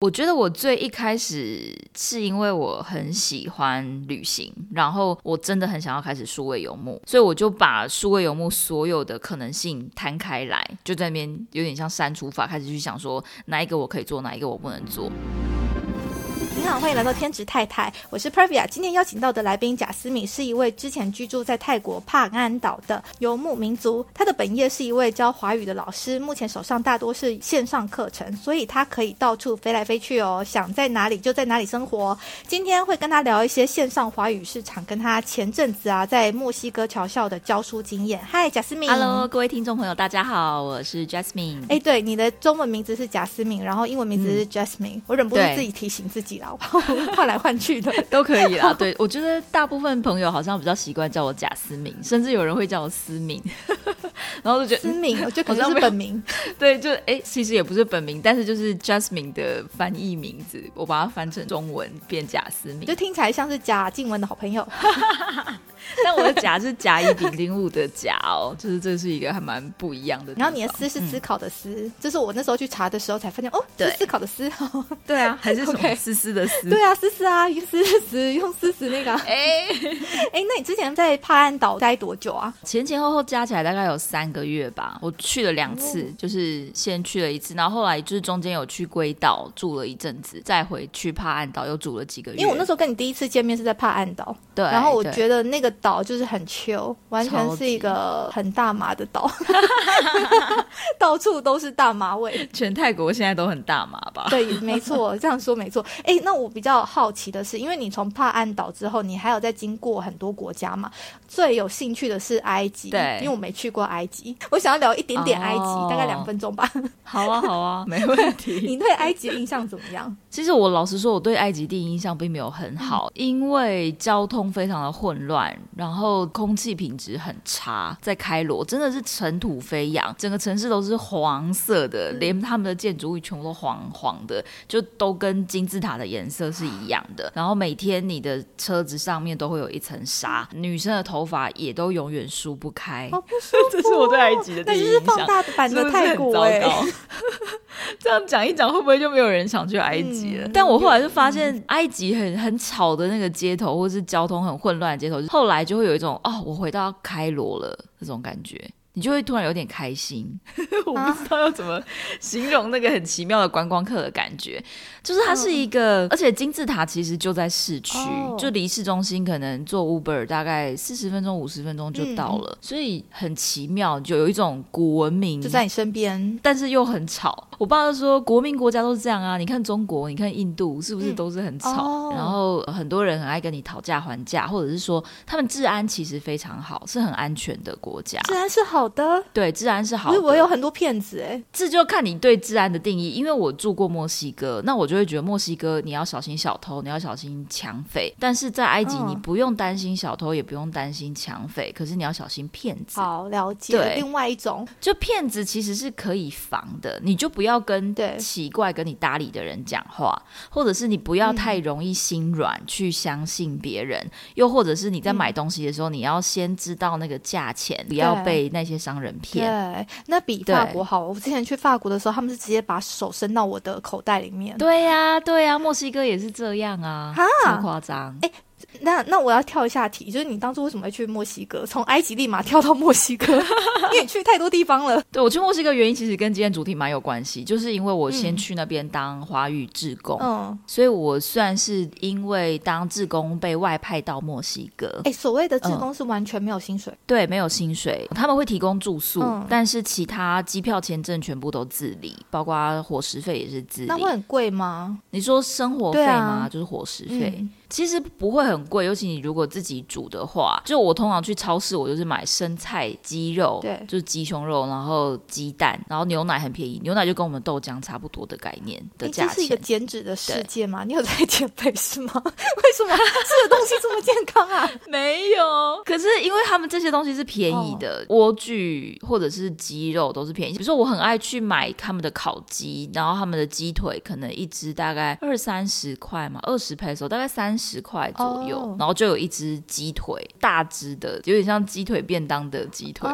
我觉得我最一开始是因为我很喜欢旅行，然后我真的很想要开始数位游牧，所以我就把数位游牧所有的可能性摊开来，就在那边有点像删除法，开始去想说哪一个我可以做，哪一个我不能做。欢迎来到天职太太，我是 Pervia。今天邀请到的来宾贾思敏是一位之前居住在泰国帕安岛的游牧民族，他的本业是一位教华语的老师，目前手上大多是线上课程，所以他可以到处飞来飞去哦，想在哪里就在哪里生活。今天会跟他聊一些线上华语市场，跟他前阵子啊在墨西哥侨校的教书经验。嗨，贾思敏，Hello，各位听众朋友，大家好，我是 Jasmine。哎，对，你的中文名字是贾思敏，然后英文名字是 Jasmine，我忍不住自己提醒自己了。换来换去的都可以啦。对，我觉得大部分朋友好像比较习惯叫我贾思敏，甚至有人会叫我思敏，然后就觉得思敏，我觉得可能是本名。对，就哎，其实也不是本名，但是就是 Jasmine 的翻译名字，我把它翻成中文变贾思敏，就听起来像是贾静雯的好朋友。但我的甲是甲乙丙丁戊的甲哦，就是这是一个还蛮不一样的。然后你的思是思考的思，这是我那时候去查的时候才发现哦，是思考的思。对啊，还是什么思思的思？对啊，思思啊，用思思用思思那个。哎哎，那你之前在帕岸岛待多久啊？前前后后加起来大概有三个月吧。我去了两次，就是先去了一次，然后后来就是中间有去龟岛住了一阵子，再回去帕岸岛又住了几个月。因为我那时候跟你第一次见面是在帕岸岛，对，然后我觉得那个。岛就是很 chill，完全是一个很大麻的岛，到处都是大麻味。全泰国现在都很大麻吧？对，没错，这样说没错。哎，那我比较好奇的是，因为你从帕岸岛之后，你还有在经过很多国家嘛？最有兴趣的是埃及，对，因为我没去过埃及，我想要聊一点点埃及，大概两分钟吧。好啊，好啊，没问题。你对埃及的印象怎么样？其实我老实说，我对埃及第一印象并没有很好，因为交通非常的混乱。然后空气品质很差，在开罗真的是尘土飞扬，整个城市都是黄色的，连他们的建筑物全部都黄黄的，就都跟金字塔的颜色是一样的。然后每天你的车子上面都会有一层沙，女生的头发也都永远梳不开。好不舒服，这是我对埃及的第一印象。放大版的泰国哎，这样讲一讲，会不会就没有人想去埃及了？但我后来就发现，埃及很很吵的那个街头，或是交通很混乱的街头，后来就会有一种哦，我回到开罗了这种感觉。你就会突然有点开心，我不知道要怎么形容那个很奇妙的观光客的感觉。就是它是一个，而且金字塔其实就在市区，就离市中心可能坐 Uber 大概四十分钟、五十分钟就到了，所以很奇妙，就有一种古文明。就在你身边，但是又很吵。我爸就说，国民国家都是这样啊，你看中国，你看印度，是不是都是很吵？然后很多人很爱跟你讨价还价，或者是说他们治安其实非常好，是很安全的国家，治安是好。好的，对，治安是好。的。我有很多骗子哎，这就看你对治安的定义。因为我住过墨西哥，那我就会觉得墨西哥你要小心小偷，你要小心抢匪。但是在埃及，你不用担心小偷，也不用担心抢匪，可是你要小心骗子。好了解。对，另外一种，就骗子其实是可以防的，你就不要跟奇怪跟你搭理的人讲话，或者是你不要太容易心软去相信别人，又或者是你在买东西的时候，你要先知道那个价钱，不要被那些。商人骗对，那比法国好。我之前去法国的时候，他们是直接把手伸到我的口袋里面。对呀，对呀，墨西哥也是这样啊，这夸张。哎。那那我要跳一下题，就是你当初为什么会去墨西哥？从埃及立马跳到墨西哥，因为你去太多地方了。对我去墨西哥原因其实跟今天主题蛮有关系，就是因为我先去那边当华语志工，嗯，所以我算是因为当志工被外派到墨西哥。哎，所谓的志工是完全没有薪水，对，没有薪水，他们会提供住宿，但是其他机票、签证全部都自理，包括伙食费也是自理。那会很贵吗？你说生活费吗？就是伙食费。其实不会很贵，尤其你如果自己煮的话，就我通常去超市，我就是买生菜、鸡肉，对，就是鸡胸肉，然后鸡蛋，然后牛奶很便宜，牛奶就跟我们豆浆差不多的概念的价钱。这是一个减脂的世界吗？你有在减肥是吗？为什么吃的东西这么健康啊？没有，可是因为他们这些东西是便宜的，莴苣或者是鸡肉都是便宜。比如说我很爱去买他们的烤鸡，然后他们的鸡腿可能一只大概二三十块嘛，二十 peso 大概三。十块左右，然后就有一只鸡腿，大只的，有点像鸡腿便当的鸡腿，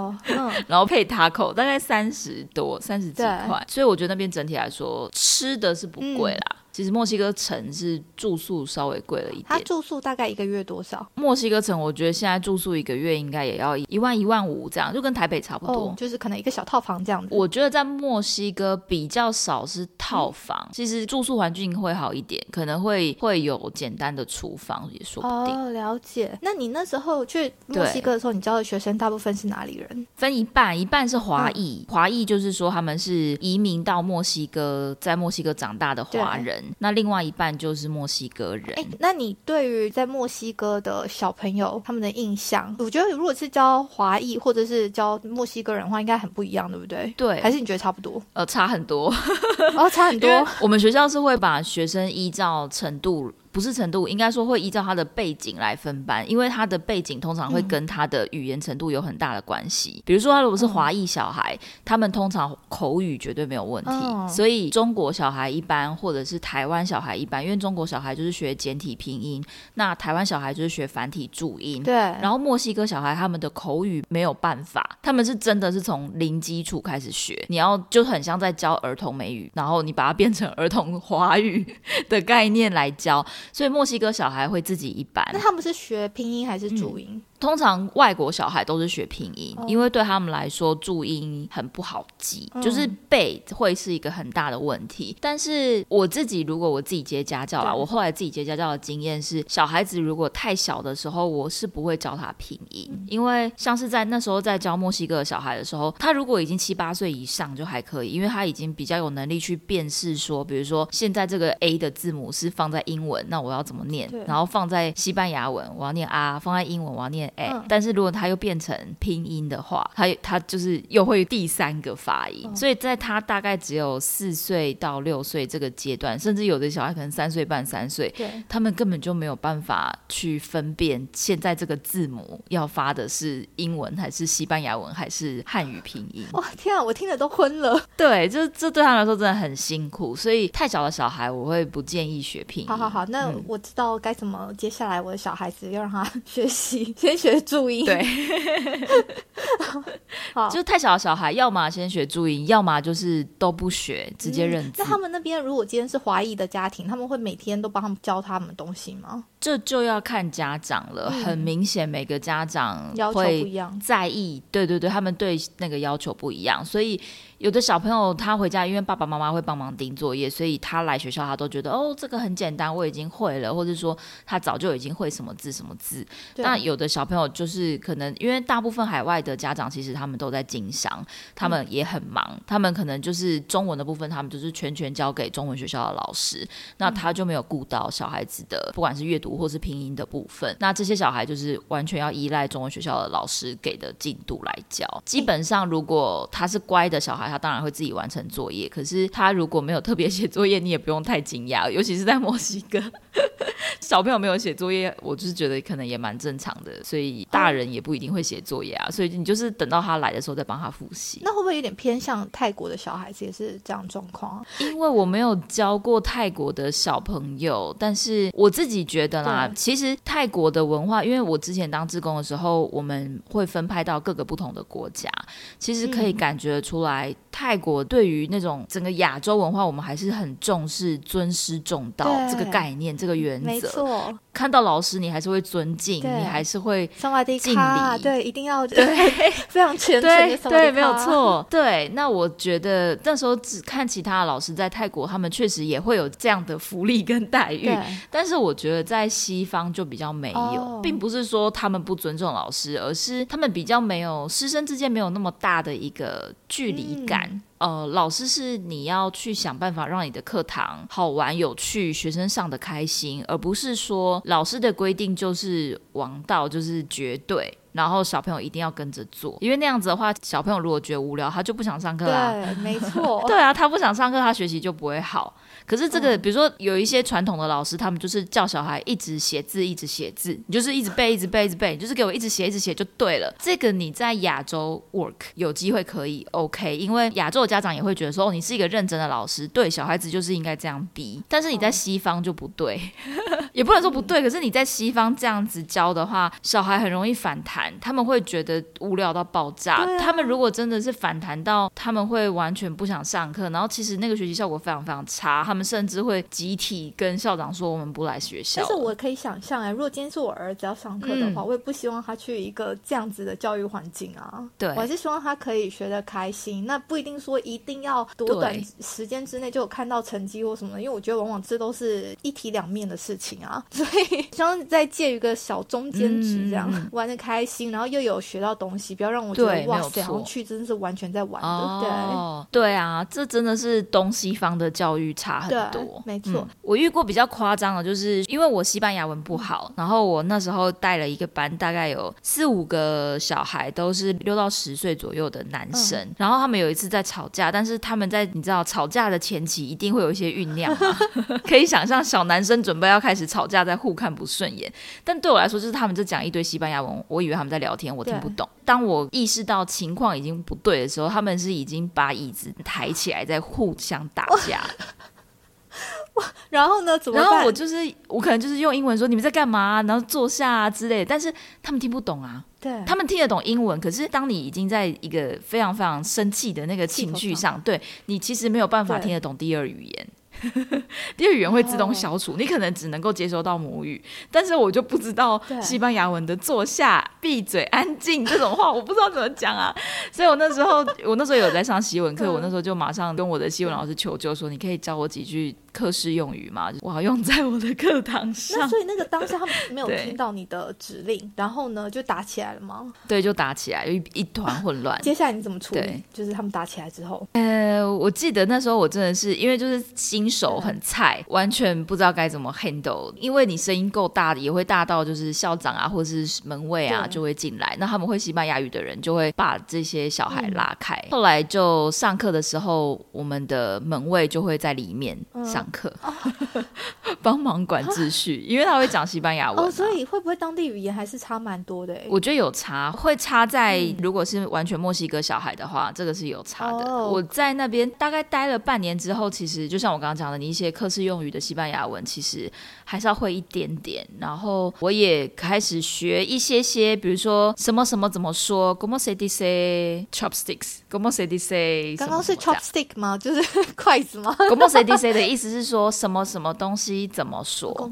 然后配 taco，大概三十多，三十几对。块，所以我觉得那边整体来说吃的是不贵啦。其实墨西哥城是住宿稍微贵了一点，他住宿大概一个月多少？墨西哥城我觉得现在住宿一个月应该也要一万一万五这样，就跟台北差不多。哦，就是可能一个小套房这样子。我觉得在墨西哥比较少是套房，其实住宿环境会好一点，可能会会有简单的厨房也说不定。哦，了解。那你那时候去墨西哥的时候，你教的学生大部分是哪里人？分一半，一半是华嗯裔，华裔就是说他们是移民到墨西哥，在墨西哥长大的华人，那另外一半就是墨西哥人。哎，那你对于在墨西哥的小朋友他们的印象，我觉得如果是教华裔或者是教墨西哥人的话，应该很不一样，对不对？对还是你觉得差不多？呃，差很多，哦，差很多。我们学校是会把学生依照程度。不是程度，应该说会依照他的背景来分班，因为他的背景通常会跟他的语言程度有很大的关系。比如说，他如果是华裔小孩，他们通常口语绝对没有问题，嗯所以中国小孩一般，或者是台湾小孩一般，因为中国小孩就是学简体拼音，那台湾小孩就是学繁体注音。对，然后墨西哥小孩他们的口语没有办法，他们是真的是从零基础开始学，你要就很像在教儿童美语，然后你把它变成儿童华语的概念来教，所以墨西哥小孩会自己一般。那他们是学拼音还是嗯注音？通常外国小孩都是学拼音，哦。因为对他们来说注音很不好记，嗯。就是背会是一个很大的问题。但是我自己如果我自己接家教啦，我后来自己接家教的经验是，小孩子如果太小的时候，我是不会教他拼音，嗯。因为像是在那时候在教墨西哥的小孩的时候，他如果已经七八岁以上就还可以，因为他已经比较有能力去辨识说，比如说现在这个 A 的字母是放在英文，那我要怎么念？然后放在西班牙文，我要念啊；放在英文，我要念 A、嗯但是如果他又变成拼音的话，他他就是又会第三个发音，嗯所以在他大概只有四岁到六岁这个阶段，甚至有的小孩可能三岁半、三岁，对，他们根本就没有办法去分辨现在这个字母要发的是英文还是西班牙文还是汉语拼音。哇，天啊，我听得都昏了。对，这这对他们来说真的很辛苦，所以太小的小孩我会不建议学拼音。好好好，那嗯我知道该怎么接下来我的小孩子要让他 学习，先学注音。对，好，就太小的小孩，要么先学注音，要么就是都不学，直接认字。那他们那边如果今天是华裔的家庭，他们会每天都帮他们教他们东西吗？这就要看家长了，嗯很明显每个家长要求不会一样。在意，对对对，他们对那个要求不一样，所以有的小朋友他回家，因为爸爸妈妈会帮忙盯作业，所以他来学校他都觉得哦，这个很简单，我已经会了，或者说他早就已经会什么字什么字。对那有的小朋友就是可能因为大部分海外的家长其实他们都在经商，他们也很忙，他们可能就是中文的部分，他们就是全权交给中文学校的老师，那他就没有顾到小孩子的不管是阅读或是拼音的部分。那这些小孩就是完全要依赖中文学校的老师给的进度来教。基本上，如果他是乖的小孩，他当然会自己完成作业。可是他如果没有特别写作业，你也不用太惊讶，尤其是在墨西哥。小朋友没有写作业，我就是觉得可能也蛮正常的，所以大人也不一定会写作业啊，所以你就是等到他来的时候再帮他复习。那会不会有点偏向泰国的小孩子也是这样状况啊？因为我没有教过泰国的小朋友，但是我自己觉得啦，其实泰国的文化，因为我之前当志工的时候，我们会分派到各个不同的国家，其实可以嗯感觉出来，泰国对于那种整个亚洲文化，我们还是很重视尊师重道这个概念、这个原没则。错，看到老师，你还是会尊敬，你还是会敬卡，礼对，一定要对，非常虔诚对的对，没有。错。对，那我觉得那时候只看其他的老师在泰国，他们确实也会有这样的福利跟待遇。但是我觉得在西方就比较没有，哦并不是说他们不尊重老师，而是他们比较没有师生之间没有那么大的一个距离感。嗯呃，老师是你要去想办法让你的课堂好玩有趣，学生上的开心，而不是说老师的规定就是王道，就是绝对。然后小朋友一定要跟着做，因为那样子的话，小朋友如果觉得无聊，他就不想上课啦。对，没错。对啊，他不想上课，他学习就不会好。可是这个，比如说有一些传统的老师，他们就是叫小孩一直写字，一直写字，你就是一直背，一直背，一直背，你就是给我一直写，一直写就对了。这个你在亚洲 work 有机会可以 OK，因为亚洲的家长也会觉得说，哦，你是一个认真的老师，对小孩子就是应该这样逼。但是你在西方就不对，也不能说不对。可是你在西方这样子教的话，小孩很容易反弹，他们会觉得无聊到爆炸。他们如果真的是反弹到，他们会完全不想上课，然后其实那个学习效果非常非常差。他们甚至会集体跟校长说：“我们不来学校。”但是我可以想象哎，如果今天是我儿子要上课的话，我也不希望他去一个这样子的教育环境啊。对，我还是希望他可以学得开心。那不一定说一定要多短时间之内就有看到成绩或什么的，因为我觉得往往这都是一体两面的事情啊。所以希望在介于一个小中间值，这样玩的开心，然后又有学到东西，不要让我觉得哇塞，去真的是完全在玩的。对对啊，这真的是东西方的教育差很多。没错，我遇过比较夸张的，就是因为我西班牙文不好，然后我那时候带了一个班，大概有四五个小孩，都是六到十岁左右的男生，然后他们有一次在吵架，但是他们在你知道吵架的前期一定会有一些酝酿嘛，可以想象小男生准备要开始吵架，在互看不顺眼，但对我来说就是他们就讲一堆西班牙文，我以为他们在聊天，我听不懂。当我意识到情况已经不对的时候，他们是已经把椅子抬起来在互相打架。然后呢？怎么？然后我就是我可能就是用英文说你们在干嘛，然后坐下啊之类的，但是他们听不懂啊。对，他们听得懂英文，可是当你已经在一个非常非常生气的那个情绪上，对你其实没有办法听得懂第二语言。第二语言会自动消除，你可能只能够接收到母语，但是我就不知道西班牙文的坐下、闭嘴、安静这种话，我不知道怎么讲啊。所以我那时候，我那时候有在上西文课，我那时候就马上跟我的西文老师求救，说你可以教我几句课室用语吗？我要用在我的课堂上。那所以那个当下他们没有 听到你的指令，然后呢就打起来了吗？对，就打起来，一一团混乱。接下来你怎么处理？就是他们打起来之后，呃，我记得那时候我真的是因为就是新。手很菜，完全不知道该怎么 handle。因为你声音够大的，也会大到就是校长啊，或者是门卫啊，就会进来。那他们会西班牙语的人就会把这些小孩拉开。后来就上课的时候，我们的门卫就会在里面上课，帮忙管秩序，因为他会讲西班牙文。哦，所以会不会当地语言还是差蛮多的？我觉得有差，会差在如果是完全墨西哥小孩的话，这个是有差的。我在那边大概待了半年之后，其实就像我刚刚。讲的你一些课室用语的西班牙文，其实还是要会一点点。然后我也开始学一些些，比如说什么什么怎么说，como se dice chopsticks，como se dice，刚刚是 chopstick 吗？就是筷子吗？como se dice 的意思是说什么什么东西怎么说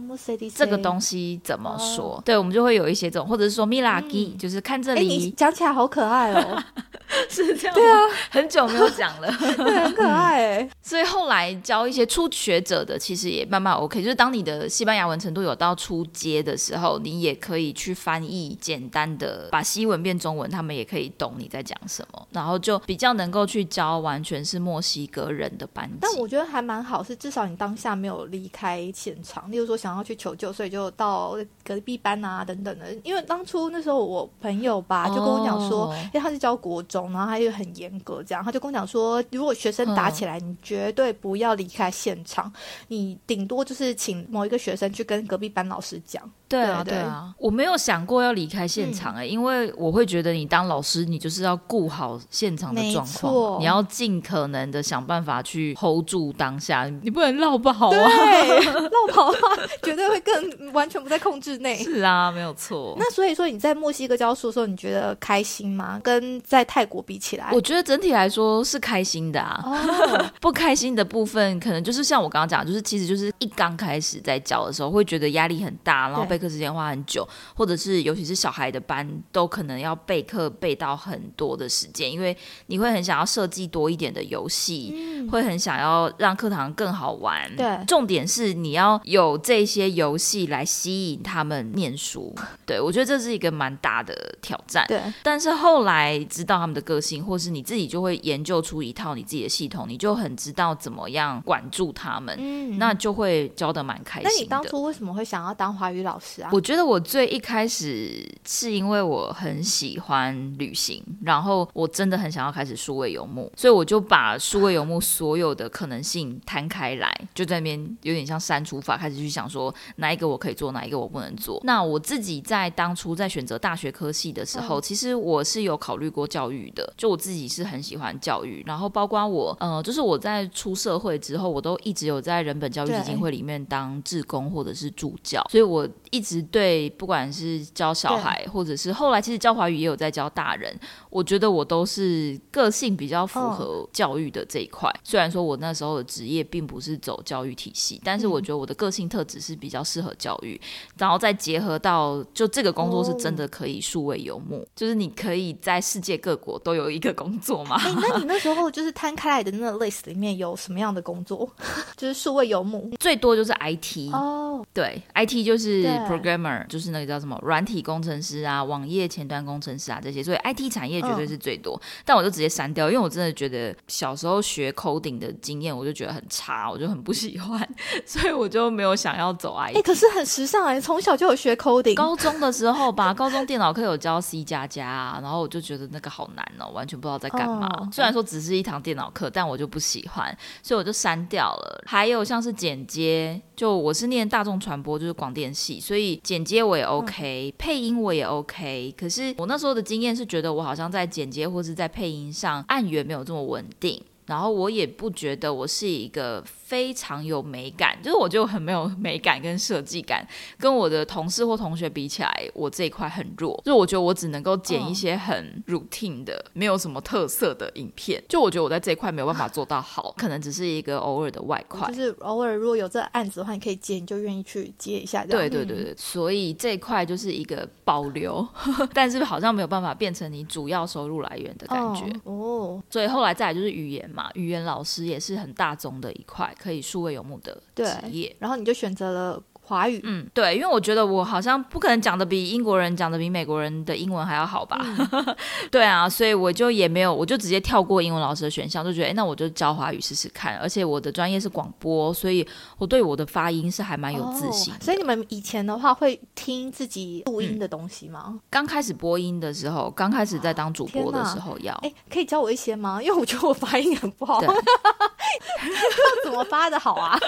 这个东西怎么说？对，我们就会有一些这种，或者是说 milagi，就是看这里，讲起来好可爱哦，是这样。对啊，很久没有讲了，对，很可爱哎。所以后来教一些。初学者的其实也慢慢 OK，就是当你的西班牙文程度有到初阶的时候，你也可以去翻译简单的，把西文变中文，他们也可以懂你在讲什么，然后就比较能够去教完全是墨西哥人的班级。但我觉得还蛮好，是至少你当下没有离开现场，例如说想要去求救，所以就到隔壁班啊等等的。因为当初那时候我朋友吧就跟我讲说，因为他是教国中，然后他又很严格，这样他就跟我讲说，如果学生打起来，你绝对不要离开。现场，你顶多就是请某一个学生去跟隔壁班老师讲。对啊，对啊，我没有想过要离开现场哎，因为我会觉得你当老师，你就是要顾好现场的状况，你要尽可能的想办法去 hold 住当下，你不能绕跑啊，绕 跑的话绝对会更完全不在控制内。是啊，没有错。那所以说你在墨西哥教书的时候，你觉得开心吗？跟在泰国比起来，我觉得整体来说是开心的啊。不开心的部分可能就是。就是像我刚刚讲，就是其实就是一刚开始在教的时候，会觉得压力很大，然后备课时间花很久，或者是尤其是小孩的班，都可能要备课备到很多的时间，因为你会很想要设计多一点的游戏，会很想要让课堂更好玩。对，重点是你要有这些游戏来吸引他们念书。对我觉得这是一个蛮大的挑战。对，但是后来知道他们的个性，或是你自己就会研究出一套你自己的系统，你就很知道怎么样管住。他们，嗯，那就会教的蛮开心。那你当初为什么会想要当华语老师？啊？我觉得我最一开始是因为我很喜欢旅行，然后我真的很想要开始数位游牧，所以我就把数位游牧所有的可能性摊开来，就在那边有点像删除法，开始去想说哪一个我可以做，哪一个我不能做。那我自己在当初在选择大学科系的时候，其实我是有考虑过教育的，就我自己是很喜欢教育，然后包括我，呃，就是我在出社会之后，我都一直有在人本教育基金会里面当志工或者是助教，所以我一直对不管是教小孩，或者是后来其实教华语也有在教大人，我觉得我都是个性比较符合教育的这一块。虽然说我那时候的职业并不是走教育体系，但是我觉得我的个性特质是比较适合教育，然后再结合到就这个工作是真的可以数位游牧，就是你可以在世界各国都有一个工作嘛。哎，那你 那时候就是摊开来的那个 list 里面有什么样的工作？就是数位游牧，最多就是 IT 哦，对，IT 就是 programmer，就是那个叫什么软体工程师啊，网页前端工程师啊这些，所以 IT 产业绝对是最多。但我就直接删掉，因为我真的觉得小时候学 coding 的经验，我就觉得很差，我就很不喜欢，所以我就没有想要走 IT。哎，可是很时尚哎，从小就有学 coding，高中的时候吧，高中电脑课有教 C 加加啊，然后我就觉得那个好难哦，完全不知道在干嘛。虽然说只是一堂电脑课，但我就不喜欢，所以我就删掉了。还有像是剪接，就我是念大众传播，就是广电系，所以剪接我也 OK，配音我也 OK。可是我那时候的经验是觉得我好像在剪接或是在配音上按源没有这么稳定，然后我也不觉得我是一个。非常有美感，就是我就很没有美感跟设计感，跟我的同事或同学比起来，我这一块很弱。就我觉得我只能够剪一些很 routine 的，没有什么特色的影片。就我觉得我在这一块没有办法做到好，可能只是一个偶尔的外快。就是偶尔如果有这案子的话，你可以接，你就愿意去接一下。对对对对，所以这一块就是一个保留，但是好像没有办法变成你主要收入来源的感觉。哦，所以后来再来就是语言嘛，语言老师也是很大宗的一块。可以数位游牧的职业，然后你就选择了。华语，嗯，对，因为我觉得我好像不可能讲的比英国人讲的比美国人的英文还要好吧？对啊，所以我就也没有，我就直接跳过英文老师的选项，就觉得，哎，那我就教华语试试看。而且我的专业是广播，所以我对我的发音是还蛮有自信。所以你们以前的话会听自己录音的东西吗？刚开始播音的时候，刚开始在当主播的时候要，哎，可以教我一些吗？因为我觉得我发音很不好，怎么发的好啊？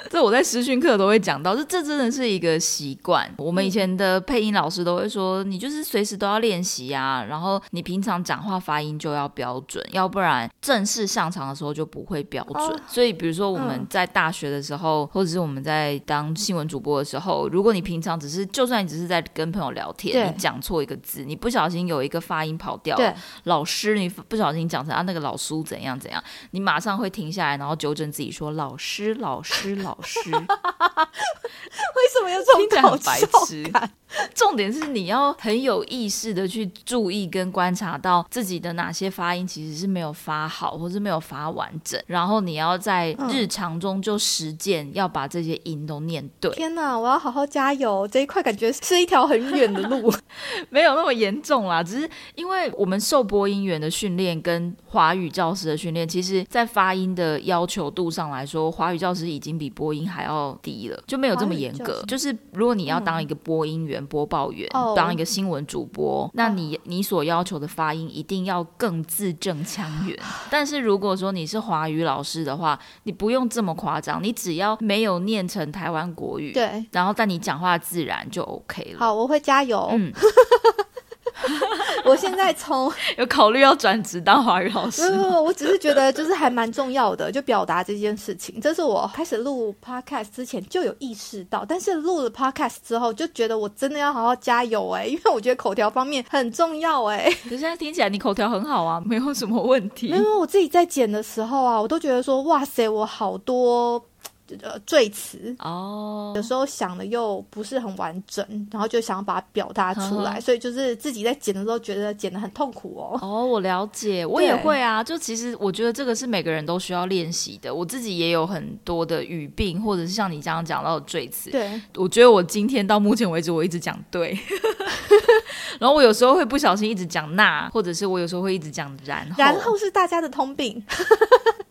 这我在实训课都会讲到，这这真的是一个习惯。我们以前的配音老师都会说，你就是随时都要练习啊，然后你平常讲话发音就要标准，要不然正式上场的时候就不会标准。所以，比如说我们在大学的时候，或者是我们在当新闻主播的时候，如果你平常只是，就算你只是在跟朋友聊天，你讲错一个字，你不小心有一个发音跑掉，老师你不小心讲成啊那个老苏怎样怎样，你马上会停下来，然后纠正自己说老师老师老。老师，为什么要这种搞白痴感？重点是你要很有意识的去注意跟观察到自己的哪些发音其实是没有发好，或是没有发完整，然后你要在日常中就实践，要把这些音都念对。天哪，我要好好加油！这一块感觉是一条很远的路，没有那么严重啦，只是因为我们受播音员的训练跟华语教师的训练，其实在发音的要求度上来说，华语教师已经比播音还要低了，就没有这么严格。就是如果你要当一个播音员。播报员当一个新闻主播，那你你所要求的发音一定要更字正腔圆。但是如果说你是华语老师的话，你不用这么夸张，你只要没有念成台湾国语，对，然后但你讲话自然就 OK 了。好，我会加油。嗯。我现在从 有考虑要转职当华语老师，不不，我只是觉得就是还蛮重要的，就表达这件事情。这是我开始录 podcast 之前就有意识到，但是录了 podcast 之后就觉得我真的要好好加油哎，因为我觉得口条方面很重要哎。现在听起来你口条很好啊，没有什么问题。因为我自己在剪的时候啊，我都觉得说哇塞，我好多。呃，赘词哦，有时候想的又不是很完整，然后就想要把它表达出来，所以就是自己在剪的时候觉得剪的很痛苦哦。哦，我了解，我也会啊。就其实我觉得这个是每个人都需要练习的。我自己也有很多的语病，或者是像你这样讲到的赘词。对，我觉得我今天到目前为止，我一直讲对，然后我有时候会不小心一直讲那，或者是我有时候会一直讲然后，然后是大家的通病。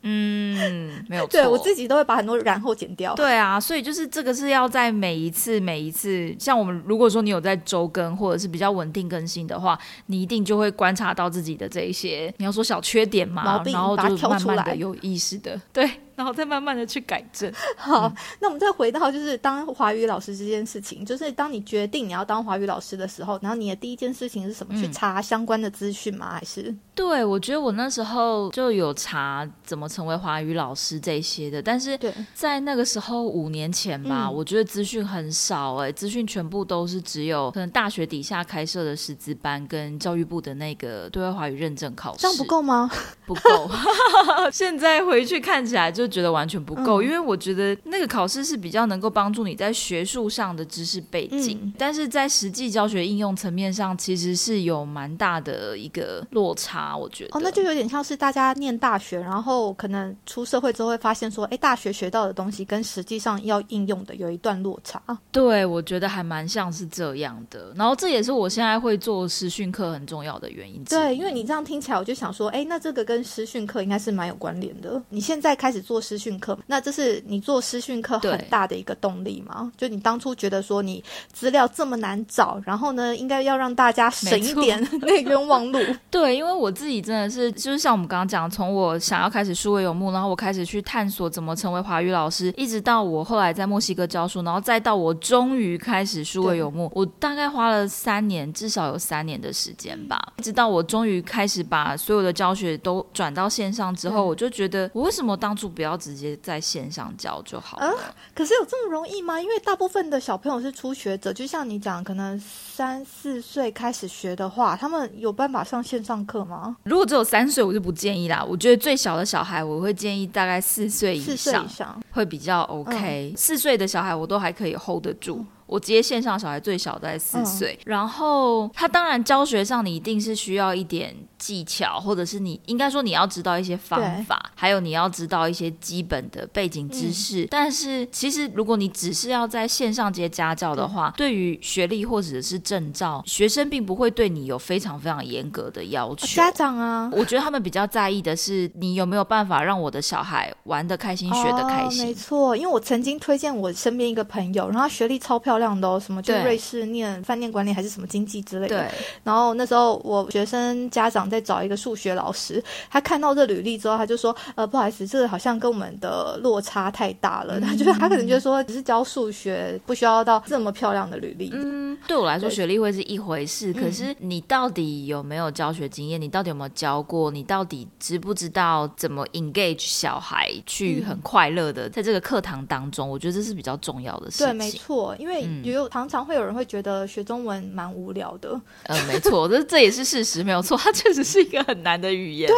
嗯，没有错。对我自己都会把很多然后剪掉。对啊，所以就是这个是要在每一次每一次，像我们如果说你有在周更或者是比较稳定更新的话，你一定就会观察到自己的这一些，你要说小缺点嘛，毛病然后就慢挑出来慢的有意识的，对，然后再慢慢的去改正。好，那我们再回到就是当华语老师这件事情，就是当你决定你要当华语老师的时候，然后你的第一件事情是什么？去嗯查相关的资讯吗？还是对，我觉得我那时候就有查怎么成为华语老师这些的，但是在那个时候五年前吧，嗯我觉得资讯很少哎、资讯全部都是只有可能大学底下开设的师资班跟教育部的那个对外华语认证考试，这样不够吗？不够。现在回去看起来就觉得完全不够，嗯因为我觉得那个考试是比较能够帮助你在学术上的知识背景，嗯但是在实际教学应用层面上，其实是有蛮大的一个落差，我觉得。哦，那就有点像是大家念大学，然后可能出社会之后会发现说，哎，大学学到的东西跟实际上要应用的有一段落差。对，我觉得还蛮像是这样的。然后这也是我现在会做实训课很重要的原因。对，因为你这样听起来，我就想说，哎，那这个跟实训课应该是蛮有关联的。你现在开始做师训课，那这是你做师训课很大的一个动力嘛？就你当初觉得说你资料这么难找，然后呢，应该要让大家省一点 那冤枉路。对，因为我自己真的是，就是像我们刚刚讲，从我想要开始数位游牧，然后我开始去探索怎么成为华语老师，一直到我后来在墨西哥教书，然后再到我终于开始数位游牧，我大概花了三年，至少有三年的时间吧。一直到我终于开始把所有的教学都转到线上之后，对我就觉得，我为什么当初不要直接在线上教就好了？可是有这么容易吗？因为大部分的小朋友是初学者，就像你讲，可能三四岁开始学的话，他们有办法上线上课吗？如果只有三岁，我就不建议啦。我觉得最小的小孩，我会建议大概四岁以上以上，会比较 OK。四、岁的小孩我都还可以 hold 得住。我接线上小孩最小在四岁，然后他当然教学上你一定是需要一点技巧，或者是你应该说你要知道一些方法，还有你要知道一些基本的背景知识。但是其实如果你只是要在线上接家教的话，对于学历或者是证照，学生并不会对你有非常非常严格的要求。家长啊，我觉得他们比较在意的是你有没有办法让我的小孩玩的开心、学的开心、没。错，因为我曾经推荐我身边一个朋友，然后他学历超漂亮的哦，什么就瑞士念饭店管理还是什么经济之类的。对，然后那时候我学生家长在找一个数学老师，他看到这履历之后，他就说：“呃，不好意思，这个好像跟我们的落差太大了。他 就是他可能就说，只是教数学，不需要到这么漂亮的履历。嗯，对我来说，学历会是一回事，嗯可是你到底有没有教学经验？你到底有没有教过？你到底知不知道怎么 engage 小孩去很快乐的在这个课堂当中？我觉得这是比较重要的事情对，没错，因为也有常常会有人会觉得学中文蛮无聊的，呃，没错，这这也是事实，没有错，他确实是一个很难的语言啊。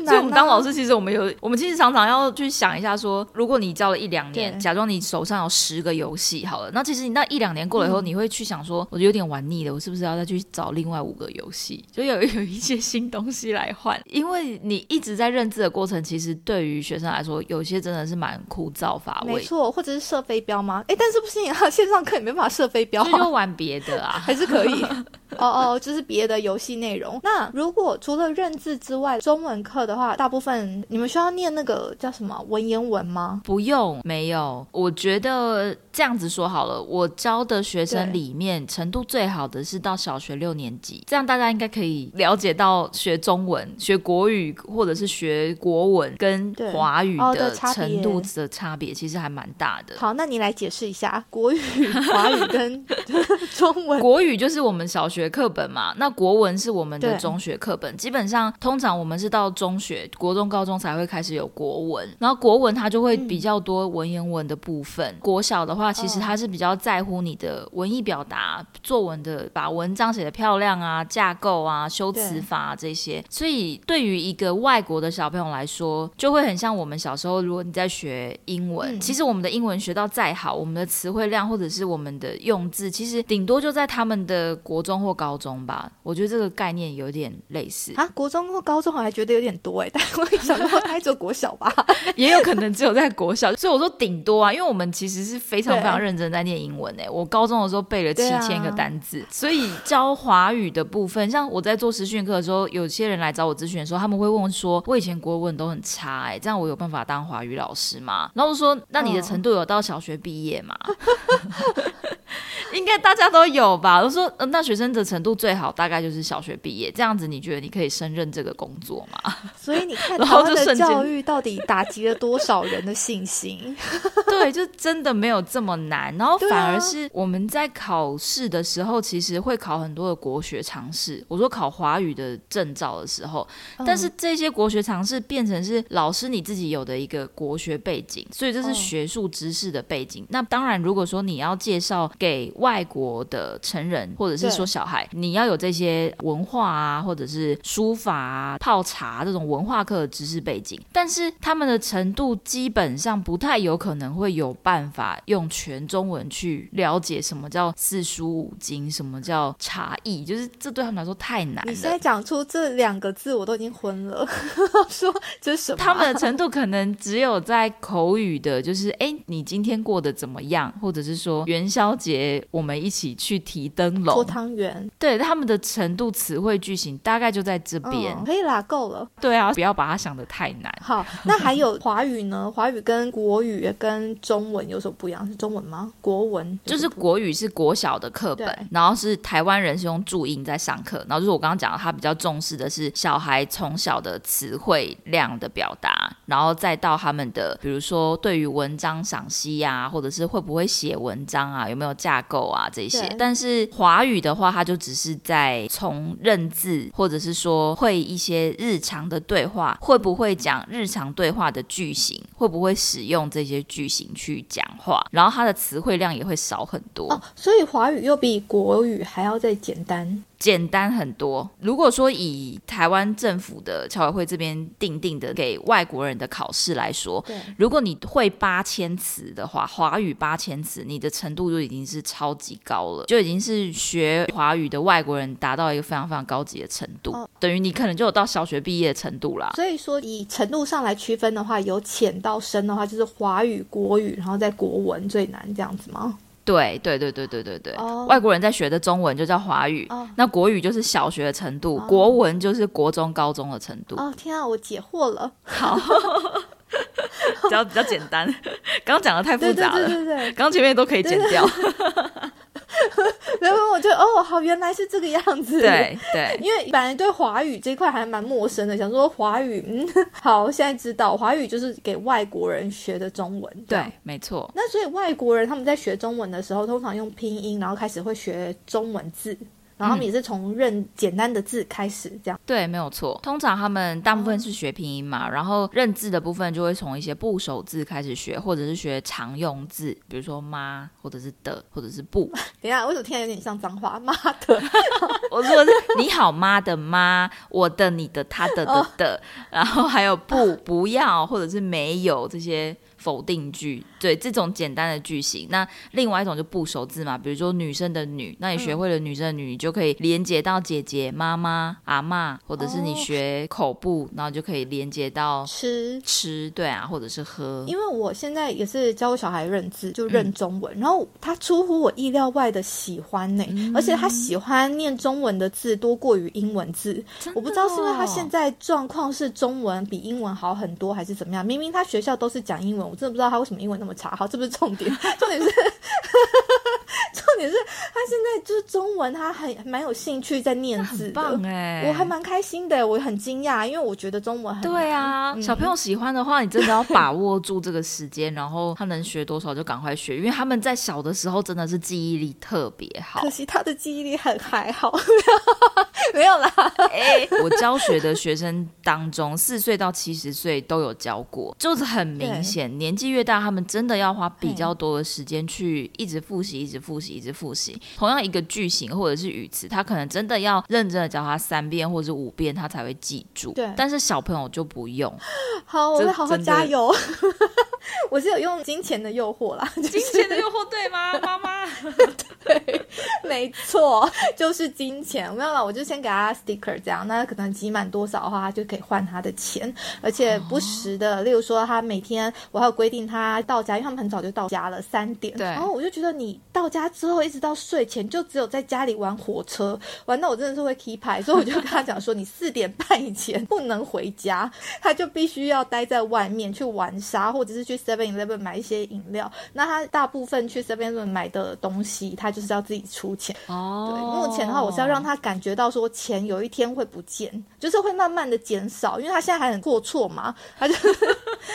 太所以我们当老师，其实我们有，我们其实常常要去想一下说如果你教了一两年，假装你手上有十个游戏好了，那其实你那一两年过了以后，嗯你会去想说，我有点玩腻了，我是不是要再去找另外五个游戏，就有有一些新东西来换？因为你一直在认字的过程，其实对于学生来说，有些真的是蛮枯燥乏味，没错，或者是设飞镖吗？哎，但是不行啊，线上课也没办法设飞镖、啊。就玩别的啊。还是可以，哦哦，就是别的游戏内容。那如果除了认字之外，中文课的话，大部分你们需要念那个叫什么文言文吗？不用，没有。我觉得这样子说好了，我教的学生里面程度最好的是到小学六年级，这样大家应该可以了解到学中文、学国语或者是学国文跟华语哦的程度的差别，其实还蛮大的。好，那你来解释一下国语、华语跟 中文。国语就是我们小学课本嘛，那国文是我们的中学课本。基本上，通常我们是到中学、国中、高中才会开始有国文，然后国文它就会比较多文言文的部分。国小的话，其实它是比较在乎你的文艺表达、作文的把文章写得漂亮啊、架构啊、修辞法、啊、这些。所以，对于一个外国的小朋友来说，就会很像我们小时候，如果你在学英文，嗯其实我们的英文学到再好，我们的词汇量或者是我们的用字，其实顶多就在他们的国中或或高中吧，我觉得这个概念有点类似啊。国中或高中我还觉得有点多哎，但我一想到他只有国小吧，也有可能只有在国小。所以我说顶多啊，因为我们其实是非常非常认真在念英文哎。我高中的时候背了七千个单字，所以教华语的部分，像我在做实训课的时候，有些人来找我咨询的时候，他们会问说：“我以前国文都很差哎，这样我有办法当华语老师吗？”然后我说：“那你的程度有到小学毕业吗？” 应该大家都有吧？我说，那学生的程度最好大概就是小学毕业，这样子你觉得你可以胜任这个工作吗？所以你看，他的教育到底打击了多少人的信心？对，就真的没有这么难。然后反而是我们在考试的时候，其实会考很多的国学常识。我说考华语的证照的时候，但是这些国学常识变成是老师你自己有的一个国学背景，所以这是学术知识的背景。那当然，如果说你要介绍给外国的成人或者是说小孩，你要有这些文化啊，或者是书法啊、泡茶这种文化课的知识背景，但是他们的程度基本上不太有可能会有办法用全中文去了解什么叫四书五经，什么叫茶艺，就是这对他们来说太难了。你现在讲出这两个字，我都已经昏了。说这是什么？他们的程度可能只有在口语的，就是哎，你今天过得怎么样，或者是说元宵节。我们一起去提灯笼、搓汤圆，对他们的程度、词汇、句型大概就在这边，可以啦，够了。对啊，不要把它想的太难。好，那还有华语呢？华语跟国语跟中文有什么不一样？是中文吗？国文就是国语是国小的课本，然后是台湾人是用注音在上课，然后就是我刚刚讲的，他比较重视的是小孩从小的词汇量的表达，然后再到他们的，比如说对于文章赏析呀，或者是会不会写文章啊，有没有架构。啊，这些，但是华语的话，它他就只是在从认字，或者是说会一些日常的对话，会不会讲日常对话的句型，会不会使用这些句型去讲话，然后他的词汇量也会少很多。哦，所以华语又比国语还要再简单。简单很多。如果说以台湾政府的侨委会这边定定的给外国人的考试来说，如果你会八千词的话，华语八千词，你的程度就已经是超级高了，就已经是学华语的外国人达到一个非常非常高级的程度，等于你可能就有到小学毕业的程度啦。所以说，以程度上来区分的话，由浅到深的话，就是华语、国语，然后在国文最难这样子吗？对对对对对对对，外国人在学的中文就叫华语，那国语就是小学的程度，国文就是国中、高中的程度。哦，天啊，我解惑了。好，比较比较简单，刚刚讲的太复杂了，对对对，刚前面都可以剪掉。然后我就哦，好，原来是这个样子。对 对，因为本来对华语这块还蛮陌生的，想说华语，嗯，好，现在知道华语就是给外国人学的中文。对，没错。那所以外国人他们在学中文的时候，通常用拼音，然后开始会学中文字。然后他们也是从认简单的字开始，这样对，没有错。通常他们大部分是学拼音嘛，然后认字的部分就会从一些部首字开始学，或者是学常用字，比如说妈，或者是的，或者是不。等一下，为什么听起来有点像脏话？妈的！我说是你好妈的妈，我的、你的、他的的的，然后还有不、不要，或者是没有这些。否定句，对这种简单的句型。那另外一种就不熟字嘛，比如说女生的女，那你学会了女生的女，你就可以连接到姐姐、妈妈、阿妈，或者是你学口部，然后就可以连接到吃吃，对啊，或者是喝。因为我现在也是教小孩认字，就认中文，然后他出乎我意料外的喜欢呢，而且他喜欢念中文的字多过于英文字。我不知道是因为他现在状况是中文比英文好很多，还是怎么样？明明他学校都是讲英文。我真的不知道他为什么英文那么差。好，这不是重点，重点是，重点是他现在就是中文，他很蛮有兴趣在念字，棒哎，我还蛮开心的，我很惊讶，因为我觉得中文很对啊。小朋友喜欢的话，你真的要把握住这个时间，然后他能学多少就赶快学，因为他们在小的时候真的是记忆力特别好。可惜他的记忆力很还好，没有啦。哎，我教学的学生当中，四岁到七十岁都有教过，就是很明显。年纪越大，他们真的要花比较多的时间去一直复习、一直复习、一直复习。同样一个句型或者是语词，他可能真的要认真的教他三遍或者五遍，他才会记住。对，但是小朋友就不用。好，我会好好加油。我是有用金钱的诱惑啦，金钱的诱惑对吗，妈妈？对，没错，就是金钱。没有了，我就先给他 sticker 这样，那可能集满多少的话，他就可以换他的钱，而且不时的，例如说他每天我还有规定他到家，因为他们很早就到家了，三点。对。然后我就觉得你到家之后一直到睡前，就只有在家里玩火车，玩到我真的是会 keep 牌，所以我就跟他讲说，你四点半以前 不能回家，他就必须要待在外面去玩沙，或者是去 Seven Eleven 买一些饮料。那他大部分去 Seven Eleven 买的东西，他就是要自己出钱。哦。对，目前的话，我是要让他感觉到说钱有一天会不见，就是会慢慢的减少，因为他现在还很过错嘛，他就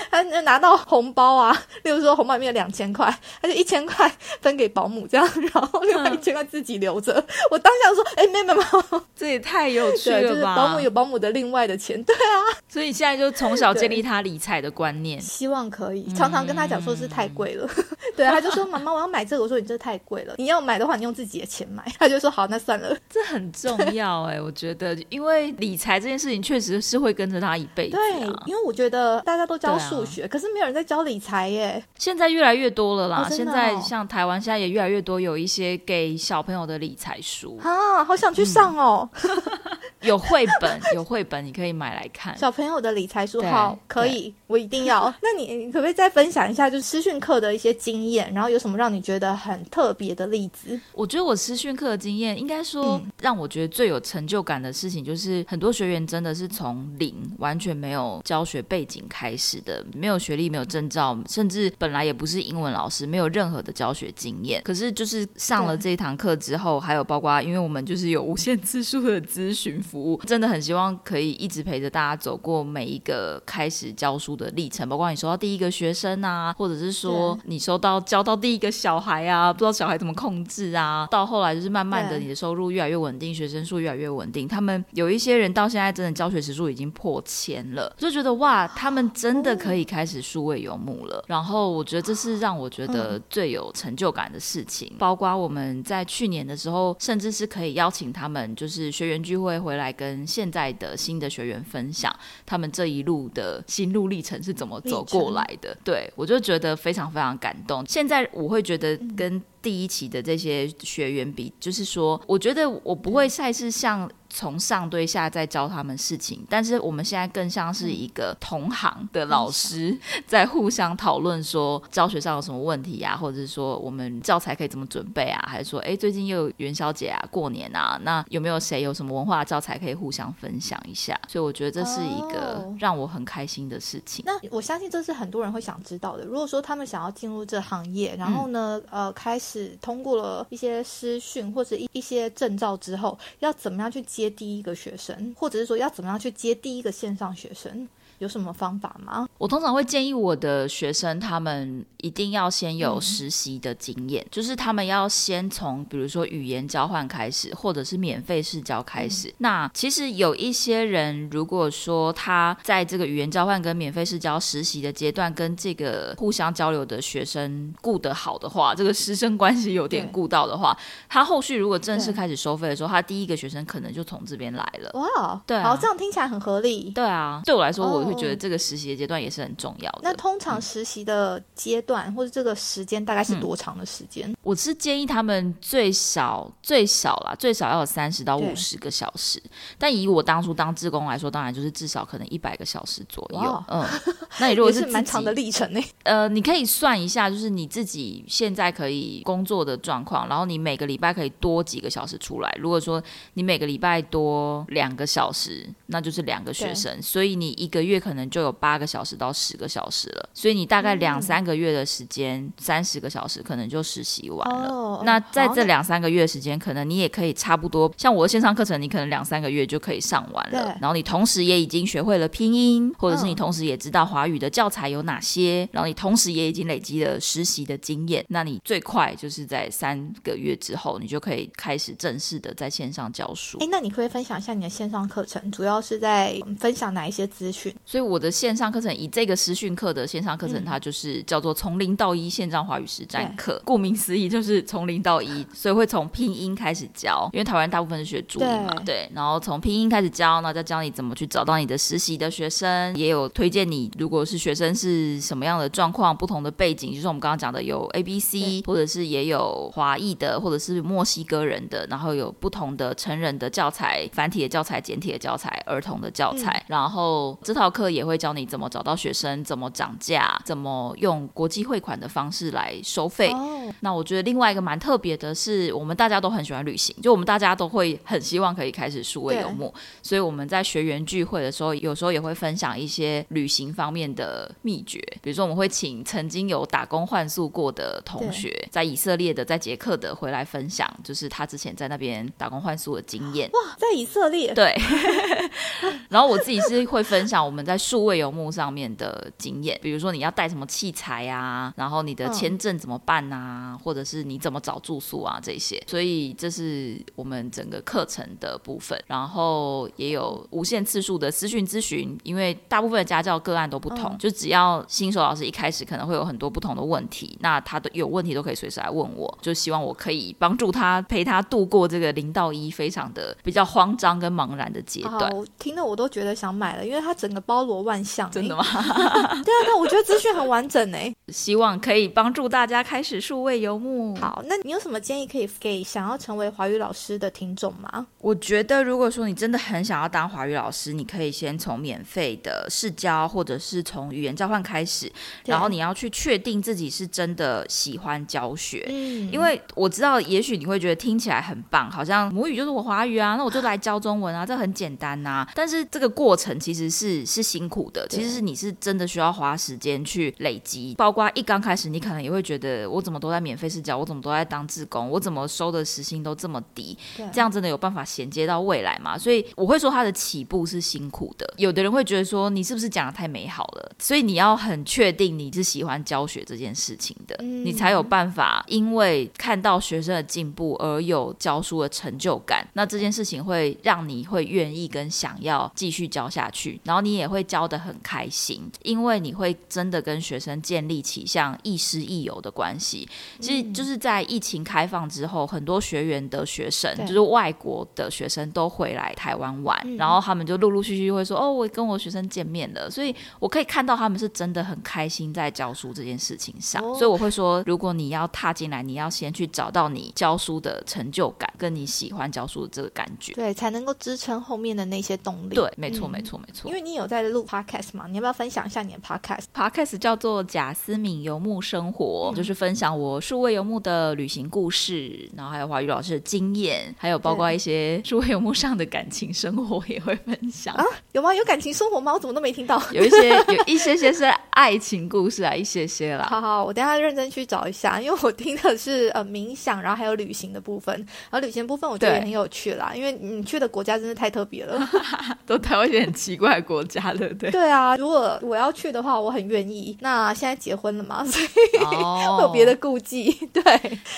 他拿到红包啊，例如说红包里面两千块，他就一千块分给保姆这样，然后另外一千块自己留着。我当下说，哎，没有没有，这也太有趣了吧！保姆有保姆的另外的钱，对啊，所以现在就从小建立他理财的观念，希望可以。常常跟他讲说是太贵了，对，他就说妈妈我要买这个，我说你这太贵了，你要买的话你用自己的钱买，他就说好那算了，这很重要哎，我觉得。因为理财这件事情确实是会跟着他一辈子，对，因为我觉得大家都教数学，可是没有人在教理财耶，现在越来越多了啦，现在像台湾现在也越来越多有一些给小朋友的理财书啊，好想去上哦。有绘本，有绘本，你可以买来看。小朋友的理财书，好，可以，我一定要。那你，你可不可以再分享一下，就是私训课的一些经验，然后有什么让你觉得很特别的例子？我觉得我私训课的经验，应该说让我觉得最有成就感的事情，就是很多学员真的是从零，完全没有教学背景开始的，没有学历，没有证照，甚至本来也不是英文老师，没有任何的教学经验。可是就是上了这一堂课之后，还有包括，因为我们就是有无限次数的咨询。服务真的很希望可以一直陪着大家走过每一个开始教书的历程，包括你收到第一个学生啊，或者是说你收到教到第一个小孩啊，不知道小孩怎么控制啊，到后来就是慢慢的你的收入越来越稳定，学生数越来越稳定。他们有一些人到现在真的教学时数已经破千了，就觉得哇，他们真的可以开始数位游牧了。然后我觉得这是让我觉得最有成就感的事情，包括我们在去年的时候，甚至是可以邀请他们就是学员聚会回来。来跟现在的新的学员分享他们这一路的心路历程是怎么走过来的，对我就觉得非常非常感动。现在我会觉得跟第一期的这些学员比，就是说，我觉得我不会再是像。从上对下在教他们事情，但是我们现在更像是一个同行的老师，在互相讨论说教学上有什么问题啊，或者是说我们教材可以怎么准备啊，还是说哎最近又有元宵节啊、过年啊，那有没有谁有什么文化教材可以互相分享一下？所以我觉得这是一个让我很开心的事情。那我相信这是很多人会想知道的。如果说他们想要进入这行业，然后呢呃开始是通过了一些师训或者一一些证照之后，要怎么样去？接第一个学生，或者是说要怎么样去接第一个线上学生？有什么方法吗？我通常会建议我的学生，他们一定要先有实习的经验，就是他们要先从比如说语言交换开始，或者是免费试教开始。那其实有一些人，如果说他在这个语言交换跟免费试教实习的阶段，跟这个互相交流的学生顾得好的话，这个师生关系有点顾到的话，他后续如果正式开始收费的时候，他第一个学生可能就从这边来了。哇，对，好，这样听起来很合理。对啊，对我来说，我。会觉得这个实习的阶段也是很重要的。那通常实习的阶段或者这个时间大概是多长的时间？我是建议他们最少最少啦，最少要有三十到五十个小时。但以我当初当志工来说，当然就是至少可能一百个小时左右。嗯，那你如果是蛮长的历程呢？呃，你可以算一下，就是你自己现在可以工作的状况，然后你每个礼拜可以多几个小时出来。如果说你每个礼拜多两个小时，那就是两个学生，所以你一个月。可能就有八个小时到十个小时了，所以你大概两三个月的时间，三十个小时可能就实习完了。那在这两三个月时间，可能你也可以差不多，像我的线上课程，你可能两三个月就可以上完了。然后你同时也已经学会了拼音，或者是你同时也知道华语的教材有哪些，然后你同时也已经累积了实习的经验。那你最快就是在三个月之后，你就可以开始正式的在线上教书。哎，那你可以分享一下你的线上课程，主要是在分享哪一些资讯？所以我的线上课程以这个实训课的线上课程，它就是叫做从零到一线上华语实战课。顾名思义，就是从零到一，所以会从拼音开始教，因为台湾大部分是学注音嘛，对。然后从拼音开始教，那再教你怎么去找到你的实习的学生，也有推荐你，如果是学生是什么样的状况、不同的背景，就是我们刚刚讲的有 A、B、C，或者是也有华裔的，或者是墨西哥人的，然后有不同的成人的教材、繁体的教材、简体的教材、儿童的教材，然后这套。课也会教你怎么找到学生，怎么涨价，怎么用国际汇款的方式来收费。那我觉得另外一个蛮特别的是，我们大家都很喜欢旅行，就我们大家都会很希望可以开始数位游牧，所以我们在学员聚会的时候，有时候也会分享一些旅行方面的秘诀。比如说，我们会请曾经有打工换宿过的同学，在以色列的、在捷克的回来分享，就是他之前在那边打工换宿的经验。哇，在以色列？对。然后我自己是会分享我们。在数位游牧上面的经验，比如说你要带什么器材啊，然后你的签证怎么办啊，或者是你怎么找住宿啊这些，所以这是我们整个课程的部分。然后也有无限次数的私讯咨询，因为大部分的家教个案都不同，就只要新手老师一开始可能会有很多不同的问题，那他的有问题都可以随时来问我，就希望我可以帮助他陪他度过这个零到一非常的比较慌张跟茫然的阶段。听的我都觉得想买了，因为他整个包。包罗万象，真的吗？对啊，那我觉得资讯很完整哎，希望可以帮助大家开始数位游牧。好，那你有什么建议可以给想要成为华语老师的听众吗？我觉得，如果说你真的很想要当华语老师，你可以先从免费的试教，或者是从语言交换开始，然后你要去确定自己是真的喜欢教学。嗯，因为我知道，也许你会觉得听起来很棒，好像母语就是我华语啊，那我就来教中文啊，这很简单呐。但是这个过程其实是是。辛苦的，其实是你是真的需要花时间去累积，包括一刚开始，你可能也会觉得我怎么都在免费试教，我怎么都在当志工，我怎么收的时薪都这么低，这样真的有办法衔接到未来吗？所以我会说他的起步是辛苦的。有的人会觉得说你是不是讲的太美好了？所以你要很确定你是喜欢教学这件事情的，你才有办法因为看到学生的进步而有教书的成就感。那这件事情会让你会愿意跟想要继续教下去，然后你也会。会教的很开心，因为你会真的跟学生建立起像亦师亦友的关系。其实就是在疫情开放之后，很多学员的学生，就是外国的学生都会来台湾玩，然后他们就陆陆续续会说：“哦，我跟我学生见面了。”所以我可以看到他们是真的很开心在教书这件事情上。所以我会说，如果你要踏进来，你要先去找到你教书的成就感，跟你喜欢教书的这个感觉，对，才能够支撑后面的那些动力。对，没错，没错，没错。因为你有在。录 podcast 嘛？你要不要分享一下你的 podcast？podcast 叫做贾思敏游牧生活，就是分享我数位游牧的旅行故事，然后还有华语老师的经验，还有包括一些数位游牧上的感情生活也会分享啊？有吗？有感情生活吗？我怎么都没听到？有一些，有一些些是爱情故事啊，一些些啦。好好，我等下认真去找一下，因为我听的是呃冥想，然后还有旅行的部分，然后旅行部分我觉得也很有趣啦，因为你去的国家真的太特别了，都台湾一些很奇怪的国家。对对对啊！如果我要去的话，我很愿意。那现在结婚了嘛，所以会 有别的顾忌。对，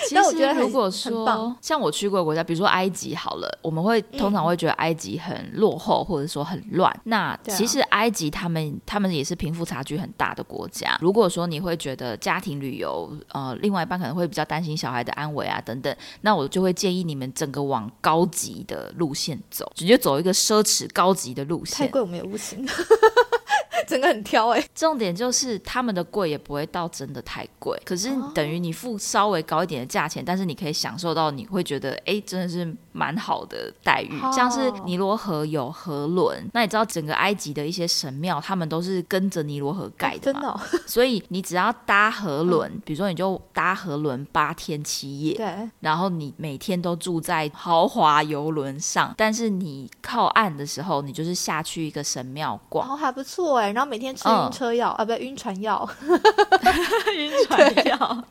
其实如果说像我去过国家，比如说埃及好了，我们会通常会觉得埃及很落后，或者说很乱。那其实埃及他们他们也是贫富差距很大的国家。如果说你会觉得家庭旅游，呃，另外一半可能会比较担心小孩的安危啊等等，那我就会建议你们整个往高级的路线走，直接走一个奢侈高级的路线。太贵我们也不行。真的很挑哎，重点就是他们的贵也不会到真的太贵，可是等于你付稍微高一点的价钱，但是你可以享受到你会觉得哎，真的是蛮好的待遇。像是尼罗河有河轮，那你知道整个埃及的一些神庙，他们都是跟着尼罗河盖的嘛？所以你只要搭河轮，比如说你就搭河轮八天七夜，对，然后你每天都住在豪华游轮上，但是你靠岸的时候，你就是下去一个神庙逛，哦，还不错哎。然后每天吃晕车药啊，不对，晕船药，晕船药。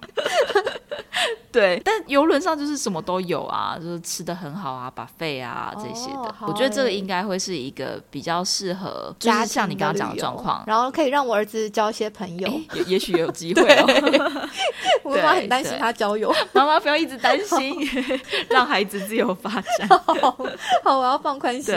对，但游轮上就是什么都有啊，就是吃的很好啊，把肺啊这些的。我觉得这个应该会是一个比较适合，就是像你刚刚讲的状况，然后可以让我儿子交一些朋友，也也许有机会哦。我妈妈很担心他交友，妈妈不要一直担心，让孩子自由发展。好，我要放宽心。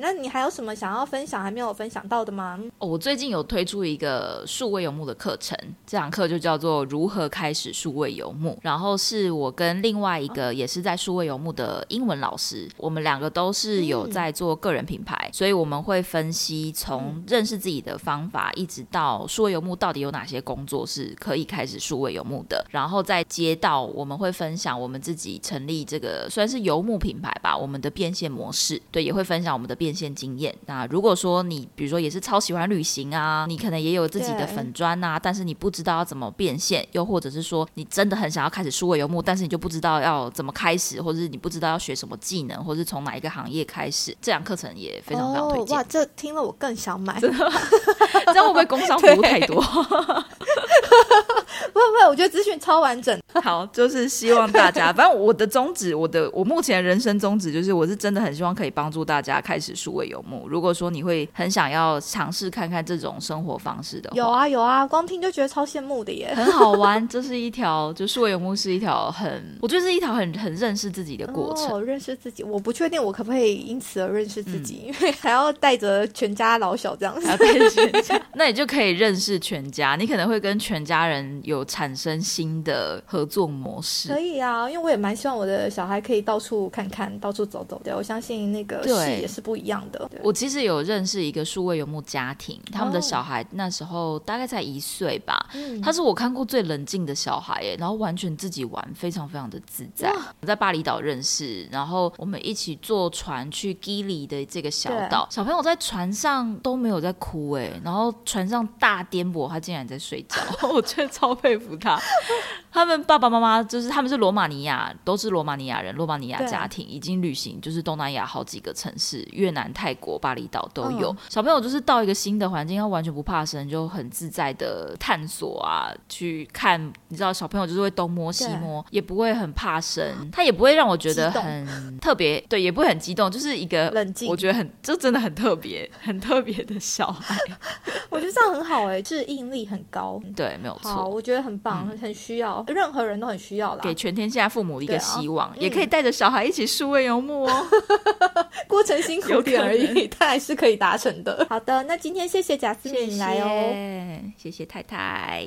那你还有什么想要分享还没有分享到的吗？哦我最近有推出一个数位游牧的课程，这堂课就叫做如何开始数位游牧。然后是我跟另外一个也是在数位游牧的英文老师，我们两个都是有在做个人品牌，所以我们会分析从认识自己的方法，一直到数位游牧到底有哪些工作是可以开始数位游牧的。然后再接到我们会分享我们自己成立这个虽然是游牧品牌吧，我们的变现模式，对，也会分享我们的变现经验。那如果说你比如说也是超喜欢旅行啊，你可能也有自己的粉砖啊，但是你不知道要怎么变现，又或者是说你真的很想要开始数位游牧，但是你就不知道要怎么开始，或者是你不知道要学什么技能，或者是从哪一个行业开始，这堂课程也非常非常推荐。哇，这听了我更想买，真的，这样会不会工商服务太多？不不，我觉得资讯超完整。好，就是希望大家，反正我的宗旨，我的我目前人生宗旨就是，我是真的很希望可以帮助大家开始数位游牧。如果说你会很想要尝试看看这种生活方式的，有啊有啊，光听就觉得超羡慕的耶，很好玩。这是一条，就数位游牧是一条很，我觉得是一条很很认识自己的过程。认识自己，我不确定我可不可以因此而认识自己，因为还要带着全家老小这样子。那你就可以认识全家，你可能会跟全家人有产生新的合作模式。可以啊，因为我也蛮希望我的小孩可以到处看看，到处走走的。我相信那个视野是不一样的。我其实有认识一个数位游牧家庭，他们的小孩那时候大概才一岁吧，他是我看过最冷静的小孩耶，然后完全自己玩，非常非常的自在。我在巴厘岛认识，然后我们一起坐船去基里的这个小岛，小朋友在船上都没有在哭哎，然后船上大颠簸，他竟然在睡觉，我觉得超佩服他。他们爸爸妈妈就是他们是罗马尼亚，都是罗马尼亚人，罗马尼亚家庭已经旅行，就是东南亚好几个城市，越南、泰国、巴厘岛都有。小朋友就是到一个新的环境，他完全不怕生，就很自在的探索啊，去看。你知道，小朋友就是会东摸西摸，也不会很怕生，他也不会让我觉得很特别，对，也不会很激动，就是一个冷静。我觉得很，就真的很特别，很特别的小孩。我觉得这样很好哎，适应力很高。对，没有错。我觉得很棒，很需要。任何人都很需要啦，给全天下父母一个希望，也可以带着小孩一起数位游牧哦。过程辛苦点而已，他还是可以达成的。好的，那今天谢谢贾斯敏来哦，谢谢太太。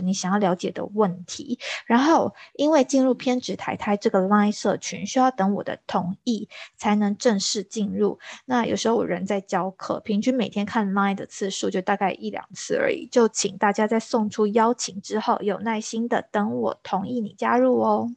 你想要了解的问题，然后因为进入偏执台台这个 Line 社群需要等我的同意才能正式进入。那有时候我人在教课，平均每天看 Line 的次数就大概一两次而已。就请大家在送出邀请之后，有耐心的等我同意你加入哦。